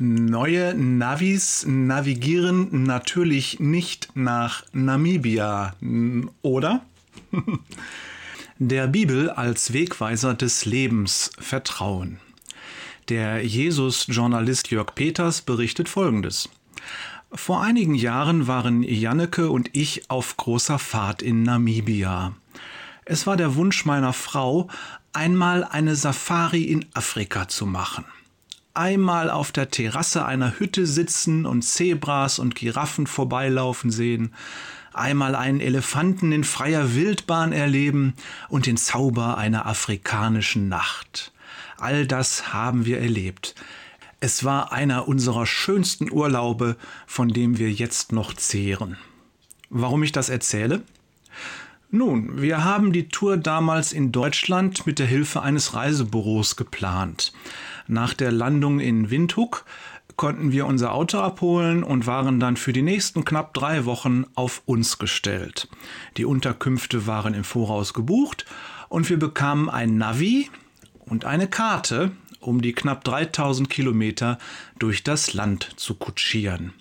Neue Navis navigieren natürlich nicht nach Namibia, oder? Der Bibel als Wegweiser des Lebens vertrauen. Der Jesus-Journalist Jörg Peters berichtet Folgendes. Vor einigen Jahren waren Janneke und ich auf großer Fahrt in Namibia. Es war der Wunsch meiner Frau, einmal eine Safari in Afrika zu machen einmal auf der Terrasse einer Hütte sitzen und Zebras und Giraffen vorbeilaufen sehen, einmal einen Elefanten in freier Wildbahn erleben und den Zauber einer afrikanischen Nacht. All das haben wir erlebt. Es war einer unserer schönsten Urlaube, von dem wir jetzt noch zehren. Warum ich das erzähle? Nun, wir haben die Tour damals in Deutschland mit der Hilfe eines Reisebüros geplant. Nach der Landung in Windhoek konnten wir unser Auto abholen und waren dann für die nächsten knapp drei Wochen auf uns gestellt. Die Unterkünfte waren im Voraus gebucht und wir bekamen ein Navi und eine Karte, um die knapp 3000 Kilometer durch das Land zu kutschieren.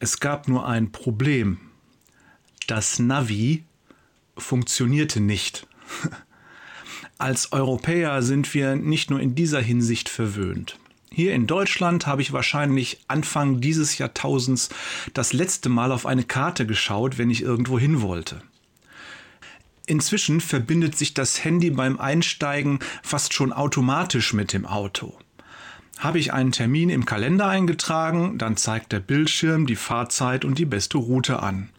Es gab nur ein Problem. Das Navi funktionierte nicht. Als Europäer sind wir nicht nur in dieser Hinsicht verwöhnt. Hier in Deutschland habe ich wahrscheinlich Anfang dieses Jahrtausends das letzte Mal auf eine Karte geschaut, wenn ich irgendwo hin wollte. Inzwischen verbindet sich das Handy beim Einsteigen fast schon automatisch mit dem Auto. Habe ich einen Termin im Kalender eingetragen, dann zeigt der Bildschirm die Fahrzeit und die beste Route an.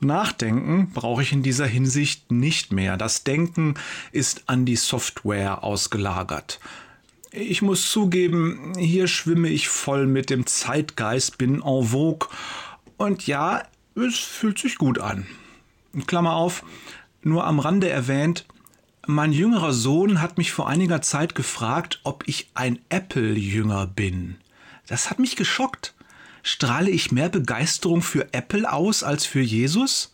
Nachdenken brauche ich in dieser Hinsicht nicht mehr. Das Denken ist an die Software ausgelagert. Ich muss zugeben, hier schwimme ich voll mit dem Zeitgeist, bin en vogue und ja, es fühlt sich gut an. Klammer auf, nur am Rande erwähnt, mein jüngerer Sohn hat mich vor einiger Zeit gefragt, ob ich ein Apple-Jünger bin. Das hat mich geschockt. Strahle ich mehr Begeisterung für Apple aus als für Jesus?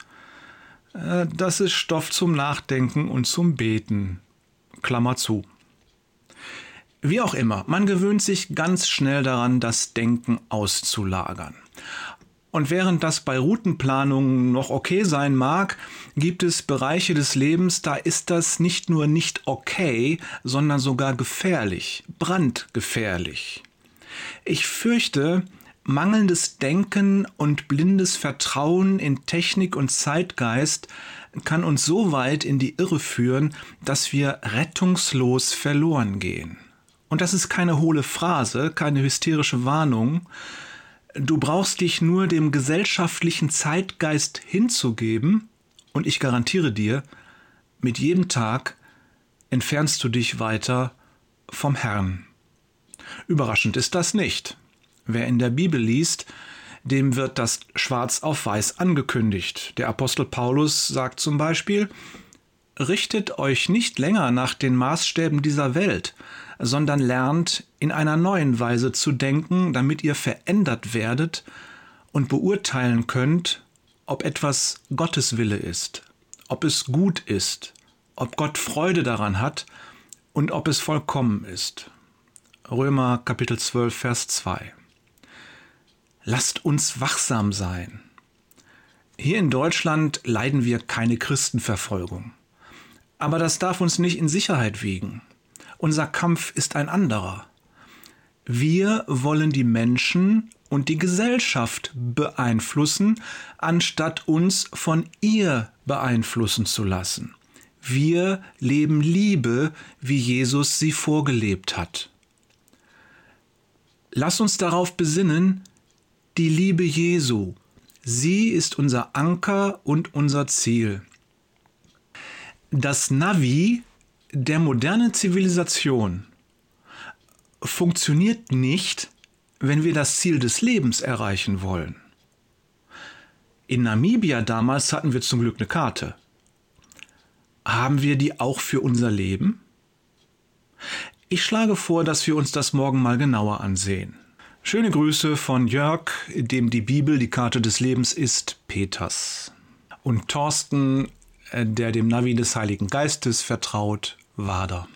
Äh, das ist Stoff zum Nachdenken und zum Beten. Klammer zu. Wie auch immer, man gewöhnt sich ganz schnell daran, das Denken auszulagern. Und während das bei Routenplanungen noch okay sein mag, gibt es Bereiche des Lebens, da ist das nicht nur nicht okay, sondern sogar gefährlich, brandgefährlich. Ich fürchte, Mangelndes Denken und blindes Vertrauen in Technik und Zeitgeist kann uns so weit in die Irre führen, dass wir rettungslos verloren gehen. Und das ist keine hohle Phrase, keine hysterische Warnung. Du brauchst dich nur dem gesellschaftlichen Zeitgeist hinzugeben, und ich garantiere dir, mit jedem Tag entfernst du dich weiter vom Herrn. Überraschend ist das nicht. Wer in der Bibel liest, dem wird das schwarz auf weiß angekündigt. Der Apostel Paulus sagt zum Beispiel, Richtet euch nicht länger nach den Maßstäben dieser Welt, sondern lernt in einer neuen Weise zu denken, damit ihr verändert werdet und beurteilen könnt, ob etwas Gottes Wille ist, ob es gut ist, ob Gott Freude daran hat und ob es vollkommen ist. Römer Kapitel 12, Vers 2. Lasst uns wachsam sein. Hier in Deutschland leiden wir keine Christenverfolgung. Aber das darf uns nicht in Sicherheit wiegen. Unser Kampf ist ein anderer. Wir wollen die Menschen und die Gesellschaft beeinflussen, anstatt uns von ihr beeinflussen zu lassen. Wir leben Liebe, wie Jesus sie vorgelebt hat. Lass uns darauf besinnen, die Liebe Jesu. Sie ist unser Anker und unser Ziel. Das Navi der modernen Zivilisation funktioniert nicht, wenn wir das Ziel des Lebens erreichen wollen. In Namibia damals hatten wir zum Glück eine Karte. Haben wir die auch für unser Leben? Ich schlage vor, dass wir uns das morgen mal genauer ansehen. Schöne Grüße von Jörg, dem die Bibel die Karte des Lebens ist, Peters. Und Thorsten, äh, der dem Navi des Heiligen Geistes vertraut, Wader.